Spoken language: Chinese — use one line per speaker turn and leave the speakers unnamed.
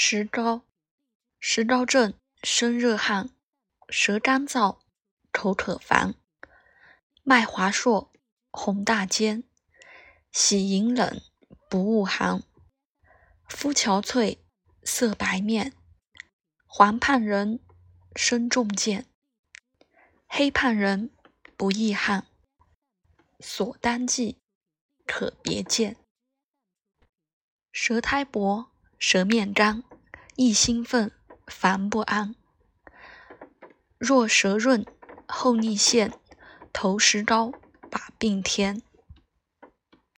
石膏，石膏症，生热汗，舌干燥，口渴烦，脉滑数，红大尖，喜迎冷，不恶寒，肤憔悴，色白面，黄胖人，身重健，黑胖人，不易汗，所当记，可别见。舌苔薄，舌面干，易兴奋，烦不安。若舌润，后逆陷，头时高，把病添。